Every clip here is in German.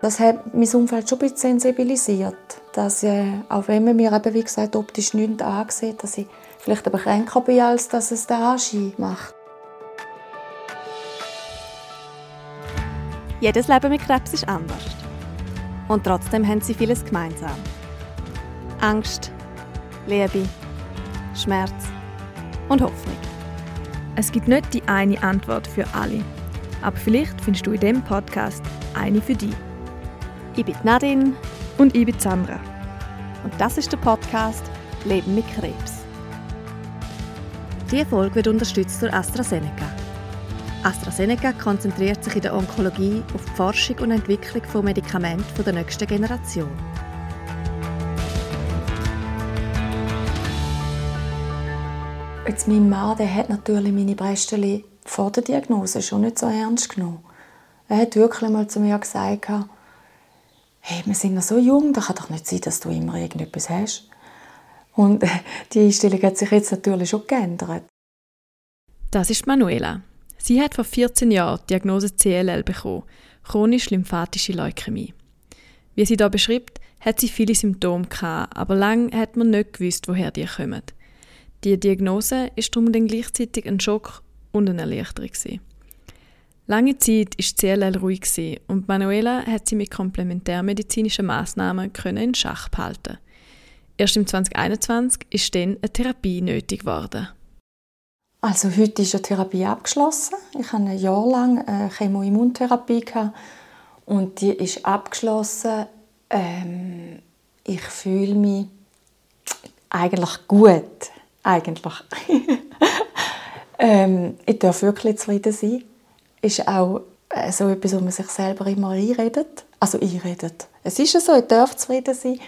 Das hat mein Umfeld schon ein bisschen sensibilisiert, dass äh, auch wenn man mir eben, wie gesagt, optisch nichts ansieht, dass ich vielleicht aber kränker bin, als dass es den Anschein macht. Jedes Leben mit Krebs ist anders. Und trotzdem haben sie vieles gemeinsam. Angst, Liebe, Schmerz und Hoffnung. Es gibt nicht die eine Antwort für alle. Aber vielleicht findest du in diesem Podcast eine für dich. Ich bin Nadine. Und ich bin Sandra. Und das ist der Podcast Leben mit Krebs. Diese Folge wird unterstützt durch AstraZeneca. AstraZeneca konzentriert sich in der Onkologie auf die Forschung und Entwicklung von Medikamenten der nächsten Generation. Jetzt mein Mann, der hat natürlich meine Brestchen vor der Diagnose schon nicht so ernst genommen. Er hat wirklich mal zu mir gesagt, hey, wir sind noch so jung, da kann doch nicht sein, dass du immer irgendetwas hast. Und die Einstellung hat sich jetzt natürlich schon geändert. Das ist Manuela. Sie hat vor 14 Jahren die Diagnose CLL bekommen, chronisch lymphatische Leukämie. Wie sie da beschreibt, hat sie viele Symptome gehabt, aber lange hat man nicht gewusst, woher die kommen. Die Diagnose ist darum dann gleichzeitig ein Schock und eine Erleichterung gewesen. Lange Zeit war CLL ruhig und Manuela hat sie mit komplementärmedizinischen Massnahmen in Schach behalten. Erst im 2021 ist dann eine Therapie nötig geworden. Also heute ist eine Therapie abgeschlossen. Ich hatte ein Jahr lang Chemoimmuntherapie und die ist abgeschlossen. Ähm, ich fühle mich eigentlich gut, eigentlich. ähm, ich darf wirklich zufrieden sein ist auch äh, so etwas, wo man sich selber immer einredet. Also einredet. Es ist ja so, ich darf zufrieden sein.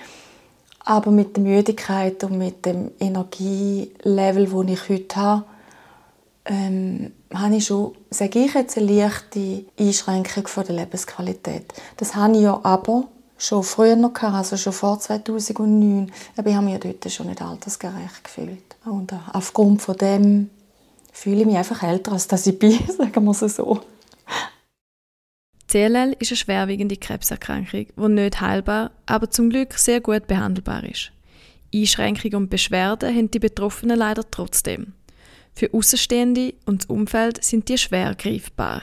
Aber mit der Müdigkeit und mit dem Energielevel, das ich heute habe, ähm, habe ich schon, sage ich jetzt, eine leichte Einschränkung von der Lebensqualität. Das habe ich ja aber schon früher noch gehabt, also schon vor 2009. Aber ich habe mich dort schon nicht altersgerecht gefühlt. Und äh, aufgrund von dem fühle ich mich einfach älter, als dass ich bin, sagen wir es so. CLL ist eine schwerwiegende Krebserkrankung, die nicht heilbar, aber zum Glück sehr gut behandelbar ist. Einschränkungen und Beschwerden haben die Betroffenen leider trotzdem. Für Außenstehende und das Umfeld sind die schwer greifbar.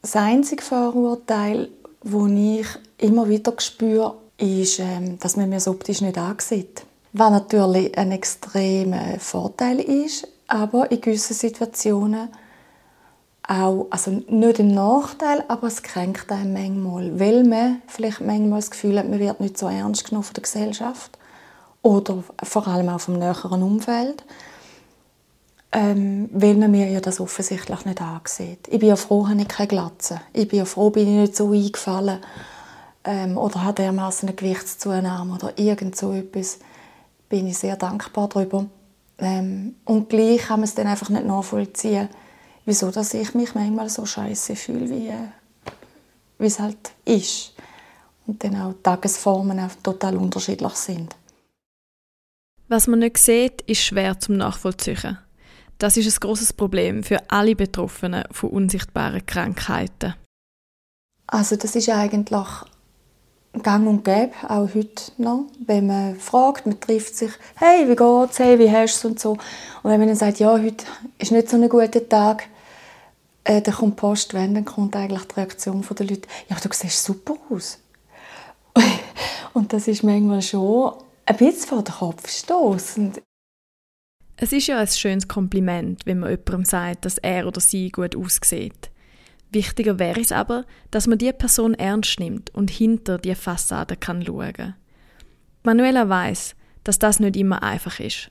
Das einzige Vorurteil, das ich immer wieder spüre, ist, ähm, dass man mir so optisch nicht ansieht. Was natürlich ein extremer Vorteil ist, aber in gewissen Situationen auch, also nicht ein Nachteil, aber es kränkt einen manchmal, weil man vielleicht manchmal das Gefühl hat, man wird nicht so ernst genommen von der Gesellschaft oder vor allem auch vom näheren Umfeld, ähm, weil man mir ja das offensichtlich nicht ansieht. Ich bin ja froh, habe ich keine Glatze. Ich bin ja froh, bin ich nicht so eingefallen ähm, oder habe dermaßen eine Gewichtszunahme oder irgend so etwas. Bin ich sehr dankbar darüber. Ähm, und gleich kann man es dann einfach nicht nachvollziehen, wieso dass ich mich manchmal so scheiße fühle, wie, äh, es halt ist. Und dann auch die Tagesformen auch total unterschiedlich sind. Was man nicht sieht, ist schwer zum Nachvollziehen. Das ist ein großes Problem für alle Betroffenen von unsichtbaren Krankheiten. Also das ist eigentlich gang und gäbe, auch heute noch. Wenn man fragt, man trifft sich, hey, wie geht's, hey, wie hast du und so. Und wenn man dann sagt, ja, heute ist nicht so ein guter Tag, äh, dann kommt Post, wenn, dann kommt eigentlich die Reaktion der Leute, ja, du siehst super aus. und das ist manchmal schon ein bisschen vor den Kopf stoßend. Es ist ja ein schönes Kompliment, wenn man jemandem sagt, dass er oder sie gut aussieht. Wichtiger wäre es aber, dass man die Person ernst nimmt und hinter die Fassade kann schauen. Manuela weiß, dass das nicht immer einfach ist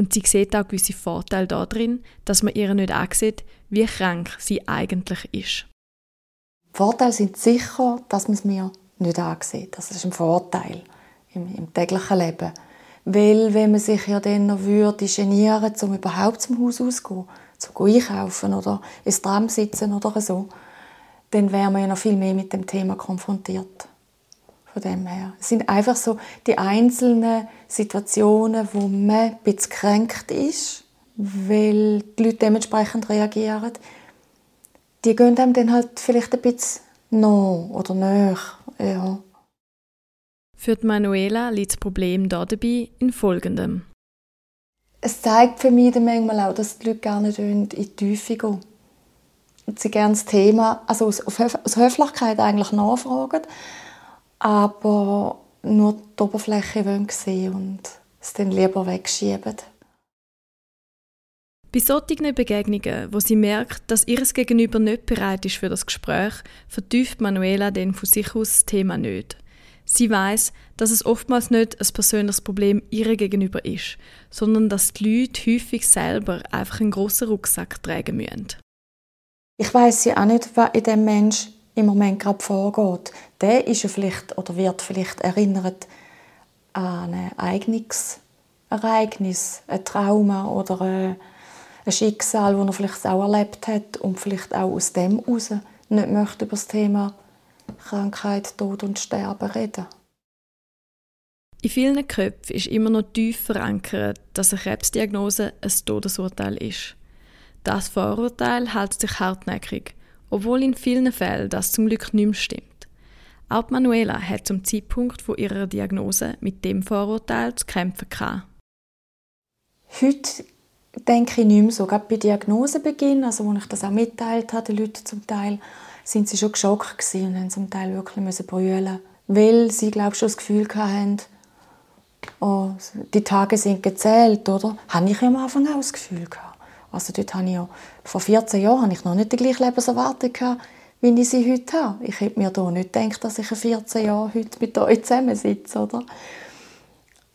und sie sieht auch gewisse Vorteile darin, dass man ihr nicht ansieht, wie krank sie eigentlich ist. Vorteile sind sicher, dass man es mir nicht ansieht. Das ist ein Vorteil im, im täglichen Leben. Weil, wenn man sich ja dann noch würde genieren, um überhaupt zum Haus auszugehen, zu einkaufen oder ins Tram sitzen oder so, dann wäre man ja noch viel mehr mit dem Thema konfrontiert. Von dem her. Es sind einfach so die einzelnen Situationen, wo man ein bisschen kränkt ist, weil die Leute dementsprechend reagieren. Die gehen einem dann halt vielleicht ein bisschen noch oder nach. Ja. Für die Manuela liegt das Problem dabei in folgendem. Es zeigt für mich dann manchmal auch, dass die Leute gerne in die Tiefe gehen. Und sie gerne das Thema, also aus, aus Höflichkeit eigentlich nachfragen, aber nur die Oberfläche wollen sehen und es dann lieber wegschieben. Bei solchen Begegnungen, wo sie merkt, dass ihr Gegenüber nicht bereit ist für das Gespräch, vertieft Manuela dann von sich aus das Thema nicht. Sie weiß, dass es oftmals nicht ein persönliches Problem ihr gegenüber ist, sondern dass die Leute häufig selber einfach einen grossen Rucksack tragen müssen. Ich weiß ja auch nicht, was in dem Mensch im Moment gerade vorgeht. Der ist ja vielleicht oder wird vielleicht erinnert an ein eigenes Ereignis, ein Trauma oder ein Schicksal, das er vielleicht auch erlebt hat und vielleicht auch aus dem heraus nicht möchte über das Thema Krankheit, Tod und Sterben reden. In vielen Köpfen ist immer noch tief verankert, dass eine Krebsdiagnose ein Todesurteil ist. Das Vorurteil hält sich hartnäckig, obwohl in vielen Fällen das zum Glück nicht mehr stimmt. Auch Manuela hat zum Zeitpunkt von ihrer Diagnose mit dem Vorurteil zu kämpfen gehabt. Heute denke ich nicht mehr so. Gerade bei Diagnosebeginn, also als ich das auch mitteilt habe, die Leute zum Teil, sind sie schon geschockt gewesen und haben zum Teil wirklich brüllen, weil sie, glaube schon das Gefühl hatten, oh, die Tage sind gezählt, oder? Habe ich am Anfang auch das Gefühl gehabt. Also dort habe ich ja, vor 14 Jahren habe ich noch nicht die gleiche Lebenserwartung gehabt, wie ich sie heute habe. Ich hätte mir da nicht gedacht, dass ich in 14 Jahren heute mit euch zusammensitze, oder?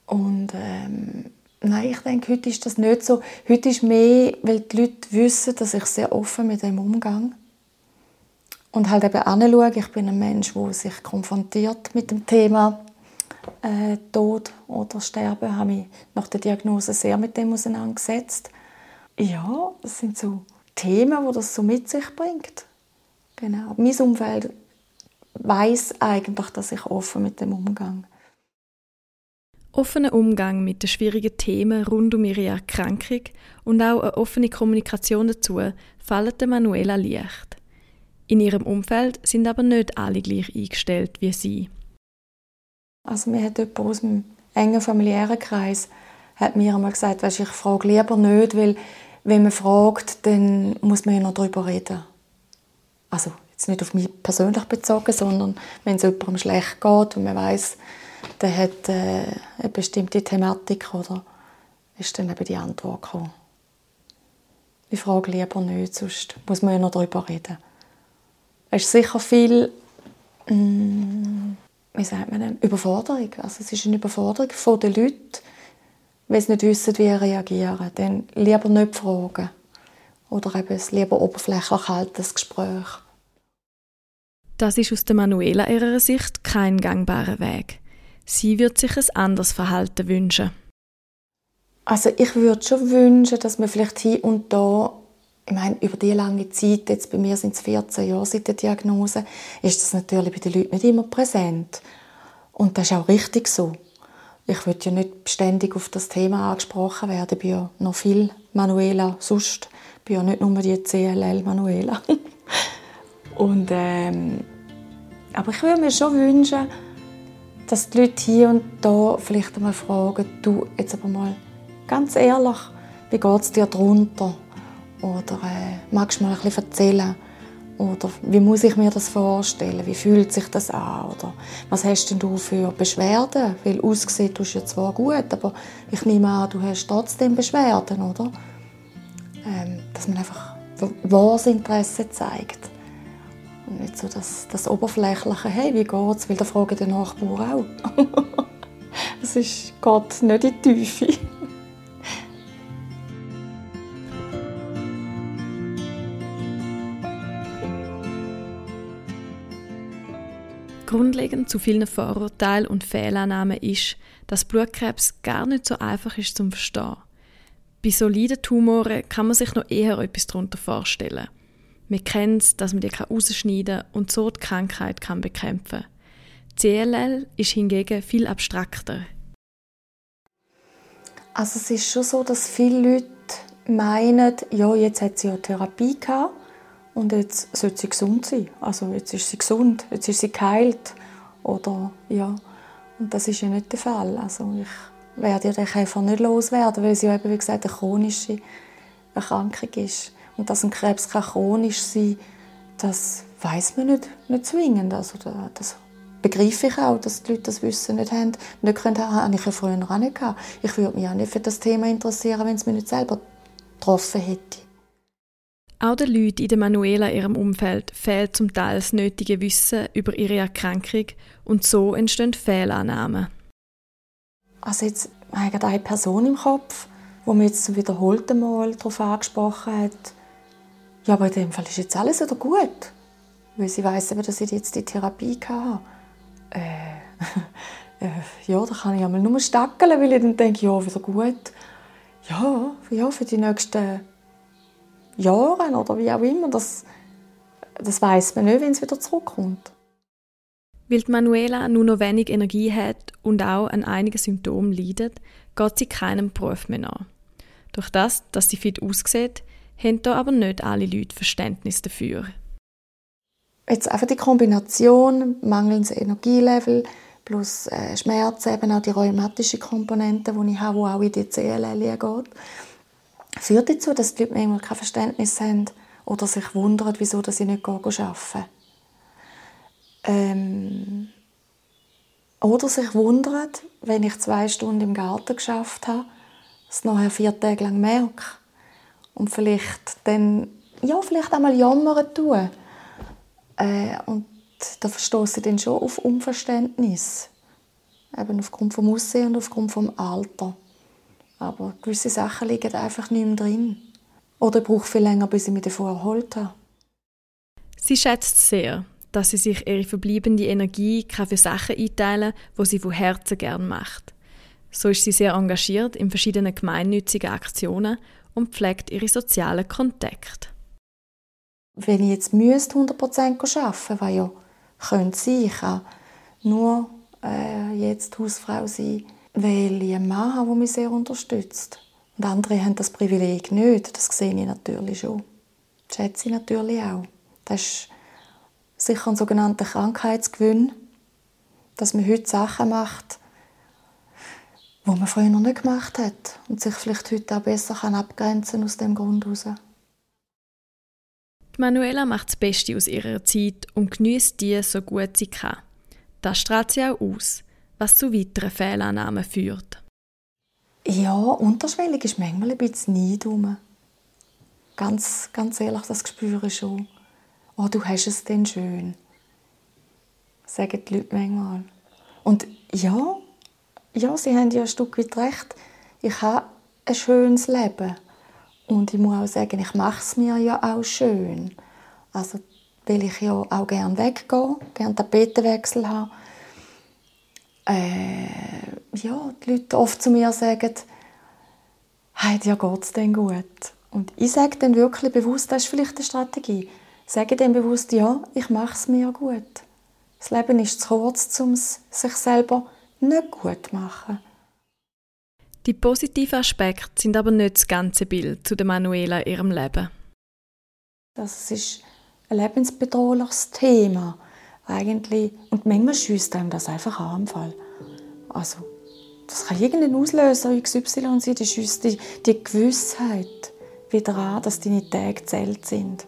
Und ähm, Nein, ich denke, heute ist das nicht so. Heute ist mehr, weil die Leute wissen, dass ich sehr offen mit dem umgehe. Und halt eben anschaue, ich bin ein Mensch, der sich konfrontiert mit dem Thema äh, Tod oder Sterben. Ich habe mich nach der Diagnose sehr mit dem auseinandergesetzt. Ja, das sind so Themen, die das so mit sich bringt. Genau. Mein Umfeld weiß eigentlich, dass ich offen mit dem umgehe. Offener Umgang mit den schwierigen Themen rund um ihre Erkrankung und auch eine offene Kommunikation dazu fallen Manuela leicht. In ihrem Umfeld sind aber nicht alle gleich eingestellt wie sie. Also mir hat jemand aus dem engen familiären Kreis hat mir einmal gesagt, weißt, ich frage lieber nicht, weil wenn man fragt, dann muss man ja noch darüber reden. Also jetzt nicht auf mich persönlich bezogen, sondern wenn es jemandem schlecht geht und man weiß, der hat äh, eine bestimmte Thematik oder ist dann eben die Antwort gekommen. Ich frage lieber nicht, sonst muss man ja noch darüber reden. Es ist sicher viel, mm, wie sagt man denn, Überforderung. Also es ist eine Überforderung von den Leuten, wenn sie nicht wissen, wie sie reagieren. Dann lieber nicht fragen. Oder eben es lieber oberflächlich halten, das Gespräch. Das ist aus der Manuela ihrer Sicht kein gangbarer Weg. Sie würde sich ein anderes Verhalten wünschen. Also ich würde schon wünschen, dass man vielleicht hier und da, ich meine, über die lange Zeit, jetzt bei mir sind es 14 Jahre seit der Diagnose, ist das natürlich bei den Leuten nicht immer präsent. Und das ist auch richtig so. Ich würde ja nicht ständig auf das Thema angesprochen werden. Ich bin ja noch viel Manuela sonst. Ich bin ja nicht nur die CLL Manuela. und, ähm, aber ich würde mir schon wünschen, dass die Leute hier und da vielleicht einmal fragen, du, jetzt aber mal ganz ehrlich, wie geht es dir drunter? Oder äh, magst du mal ein bisschen erzählen? Oder wie muss ich mir das vorstellen? Wie fühlt sich das an? Oder was hast denn du für Beschwerden? Weil aussehen tust du ja zwar gut, aber ich nehme an, du hast trotzdem Beschwerden, oder? Ähm, dass man einfach wahres Interesse zeigt. Und nicht so das, das oberflächliche, hey, wie geht's? Weil da fragen die Nachbarn auch. Es ist, geht nicht in die Tiefe. Grundlegend zu vielen Vorurteilen und Fehlannahmen ist, dass Blutkrebs gar nicht so einfach ist zum Verstehen. Bei soliden Tumoren kann man sich noch eher etwas darunter vorstellen. Wir kennen es, dass man die rausschneiden kann und so die Krankheit kann bekämpfen kann. CLL ist hingegen viel abstrakter. Also es ist schon so, dass viele Leute meinen, ja, jetzt hat sie ja Therapie gehabt und jetzt sollte sie gesund sein. Also jetzt ist sie gesund, jetzt ist sie geheilt. Oder, ja. Und das ist ja nicht der Fall. Also ich werde ja einfach nicht loswerden, weil sie eben, wie gesagt, eine chronische Erkrankung ist. Und dass ein Krebs kann chronisch sein das weiß man nicht, nicht zwingend. Also das begreife ich auch, dass die Leute das Wissen nicht haben. Nicht können, habe ich ja früher auch nicht gehabt. Ich würde mich auch nicht für das Thema interessieren, wenn es mich nicht selber getroffen hätte. Auch den Leuten in der Manuela ihrem Umfeld fehlt zum Teil das nötige Wissen über ihre Erkrankung und so entstehen Fehlannahmen. Also jetzt habe ich eine Person im Kopf, die mich jetzt zum wiederholten Mal darauf angesprochen hat, ja, aber in dem Fall ist jetzt alles wieder gut. Weil sie weiss dass ich jetzt die Therapie hatte. Äh, äh, ja, da kann ich einmal nur stackeln, weil ich dann denke, ja, wieder gut. Ja, ja für die nächsten Jahre oder wie auch immer, das, das weiß man nicht, wenn es wieder zurückkommt. Weil die Manuela nur noch wenig Energie hat und auch an einigen Symptomen leidet, geht sie keinem Beruf mehr nach. Durch das, dass sie fit aussieht, haben da aber nicht alle Leute Verständnis dafür. Jetzt einfach die Kombination mangelndes Energielevel plus äh, Schmerz, eben auch die rheumatische Komponente, die ich habe, die auch in die CLL geht, führt dazu, dass die Leute manchmal kein Verständnis haben oder sich wundern, wieso dass ich nicht arbeiten ähm, Oder sich wundern, wenn ich zwei Stunden im Garten geschafft habe, es nachher vier Tage lang merke und vielleicht dann ja, vielleicht einmal jammern tun. Äh, und da verstoße ich dann schon auf Unverständnis. Eben aufgrund vom Aussehen und aufgrund vom Alter. Aber gewisse Sachen liegen einfach nicht mehr drin. Oder ich brauche viel länger, bis ich mich davon erholt habe. Sie schätzt sehr, dass sie sich ihre verbleibende Energie für Sachen einteilen kann, die sie von Herzen gern macht. So ist sie sehr engagiert in verschiedenen gemeinnützigen Aktionen und pflegt ihre sozialen Kontakte. Wenn ich jetzt müsste 100% arbeiten müsste, was ja könnte sein, ich kann nur äh, jetzt Hausfrau sein, weil ich einen Mann habe, der mich sehr unterstützt. Und andere haben das Privileg nicht, das sehe ich natürlich schon. Das schätze ich natürlich auch. Das ist sicher ein sogenannter Krankheitsgewinn, dass man heute Sachen macht, wo man früher noch nicht gemacht hat und sich vielleicht heute auch besser abgrenzen kann aus dem Grund heraus. Manuela macht das Beste aus ihrer Zeit und genießt die so gut sie kann. Das strahlt sie auch aus, was zu weiteren Fehlannahmen führt. Ja, unterschwellig ist manchmal ein bisschen Neid. Ganz, ganz ehrlich, das spüre ich schon. Oh, du hast es denn schön. Sagen die Leute manchmal. Und ja, ja, sie haben ja ein Stück weit recht. Ich habe ein schönes Leben. Und ich muss auch sagen, ich mache es mir ja auch schön. Also, weil ich ja auch gerne weggehe, gerne Tapetenwechsel habe. Äh, ja, die Leute oft zu mir sagen, hey, dir geht es denn gut? Und ich sage dann wirklich bewusst, das ist vielleicht eine Strategie, sage dann bewusst, ja, ich mache es mir gut. Das Leben ist zu kurz, um es sich selber nicht gut zu machen. Die positiven Aspekte sind aber nicht das ganze Bild zu der Manuela in ihrem Leben. Das ist ein lebensbedrohliches Thema eigentlich und manchmal schießt einem das einfach an im Fall. Also das kann irgendein Auslöser XY sein, die schießt die, die Gewissheit wieder an, dass deine Tage gezählt sind.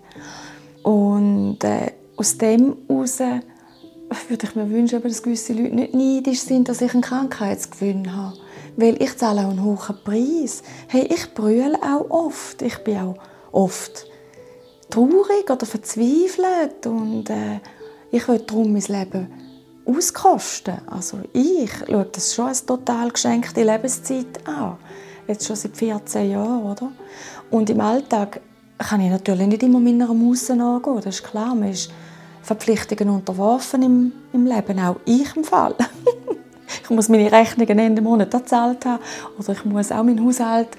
Und äh, aus dem heraus würde ich mir wünschen, dass gewisse Leute nicht neidisch sind, dass ich einen Krankheitsgewinn habe weil ich zahle auch einen hohen Preis. Hey, ich brülle auch oft. Ich bin auch oft traurig oder verzweifelt und äh, ich will darum mein Leben auskosten. Also ich schaue das schon als total geschenkte Lebenszeit an. Jetzt schon seit 14 Jahren, oder? Und im Alltag kann ich natürlich nicht immer meiner Muse nachgehen, das ist klar. Man ist Verpflichtungen unterworfen im, im Leben, auch ich im Fall. ich muss meine Rechnungen Ende Monat bezahlt haben oder ich muss auch meinen Haushalt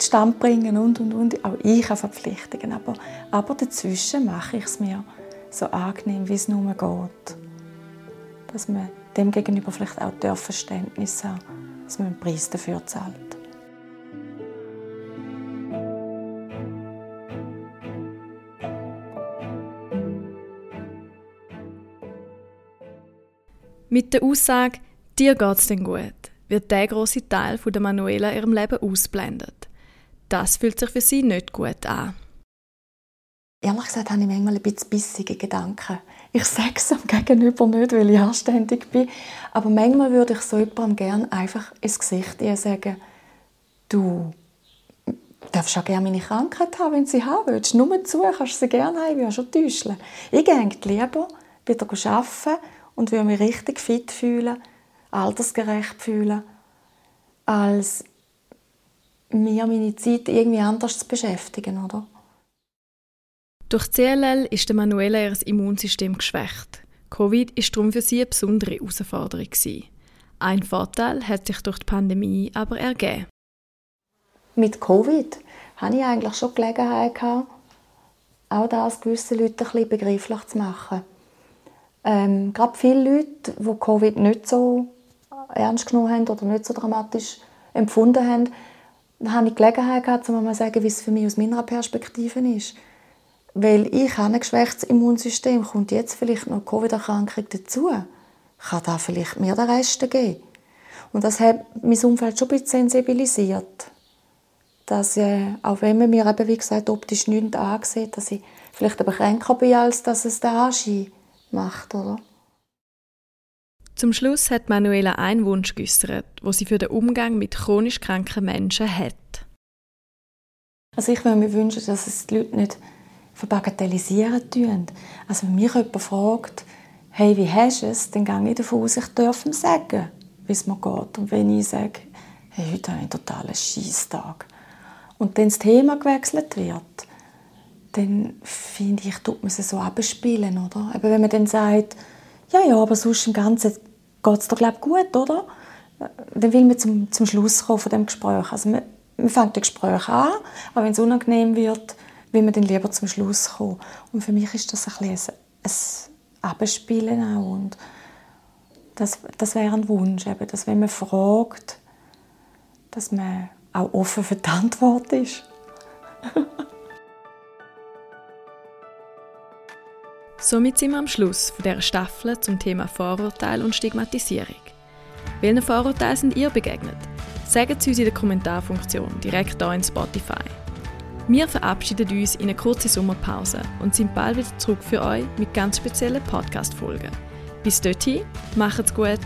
Stand bringen und und und. Auch ich habe Verpflichtungen, aber, aber dazwischen mache ich es mir so angenehm, wie es nur geht. Dass man dem gegenüber vielleicht auch der Verständnis hat, dass man einen Preis dafür zahlt. Mit der Aussage, dir geht's denn gut, wird der große Teil von der Manuela ihrem Leben ausblendet. Das fühlt sich für sie nicht gut an. Ehrlich gesagt habe ich manchmal ein bisschen bissige Gedanken. Ich sage es am Gegenüber nicht, weil ich anständig bin. Aber manchmal würde ich so jemandem gerne einfach ins Gesicht sagen, du darfst auch gerne meine Krankheit haben, wenn sie haben willst. Nur zu, kannst du sie gerne haben, ich will schon täuschen. Ich gehe lieber wieder arbeiten und will mich richtig fit fühlen, altersgerecht fühlen, als mir meine Zeit irgendwie anders zu beschäftigen, oder? Durch CLL ist der Manuela ihr Immunsystem geschwächt. Covid ist darum für sie eine besondere Herausforderung. Ein Vorteil hat sich durch die Pandemie aber ergeben. Mit Covid hatte ich eigentlich schon Gelegenheit, gehabt, auch das gewissen Leuten ein bisschen zu machen. Ähm, gerade viele Leute, die Covid nicht so ernst genommen haben oder nicht so dramatisch empfunden haben, habe ich Gelegenheit gehabt, zu sagen, wie es für mich aus meiner Perspektive ist. Weil ich habe ein geschwächtes Immunsystem, kommt jetzt vielleicht noch Covid-Erkrankung dazu, kann da vielleicht mehr den Rest geben. Und das hat mein Umfeld schon ein bisschen sensibilisiert. Dass, äh, auch wenn man mir eben, wie gesagt, optisch nichts ansieht, dass ich vielleicht aber kränker bin, als dass es der Anschein macht, oder? Zum Schluss hat Manuela einen Wunsch geäußert, wo sie für den Umgang mit chronisch kranken Menschen hat. Also ich würde mir wünschen, dass es die Leute nicht verbagatellisieren tun. Also wenn mich jemand fragt, hey, wie hast du es, dann gehe ich davon aus, ich darf ihm sagen, wie es mir geht. Und wenn ich sage, hey, heute habe ich einen totalen Scheisstag und dann das Thema gewechselt wird, dann finde ich, tut man es so abspielen, oder? Aber wenn man dann sagt, ja, ja, aber sonst im Ganzen geht es doch, glaube gut, oder? Dann will man zum, zum Schluss kommen von dem Gespräch. Also man, man fängt das Gespräch an, aber wenn es unangenehm wird, will man dann lieber zum Schluss kommen. Und für mich ist das ein, bisschen ein, Abspielen auch. Und das, das wäre ein Wunsch, eben, dass wenn man fragt, dass man auch offen für die Antwort ist. Somit sind wir am Schluss von dieser Staffel zum Thema Vorurteil und Stigmatisierung. Welchen Vorurteilen sind ihr begegnet? Sagt es uns in der Kommentarfunktion direkt hier in Spotify. Wir verabschieden uns in eine kurze Sommerpause und sind bald wieder zurück für euch mit ganz speziellen Podcast-Folgen. Bis dorthin, macht's gut!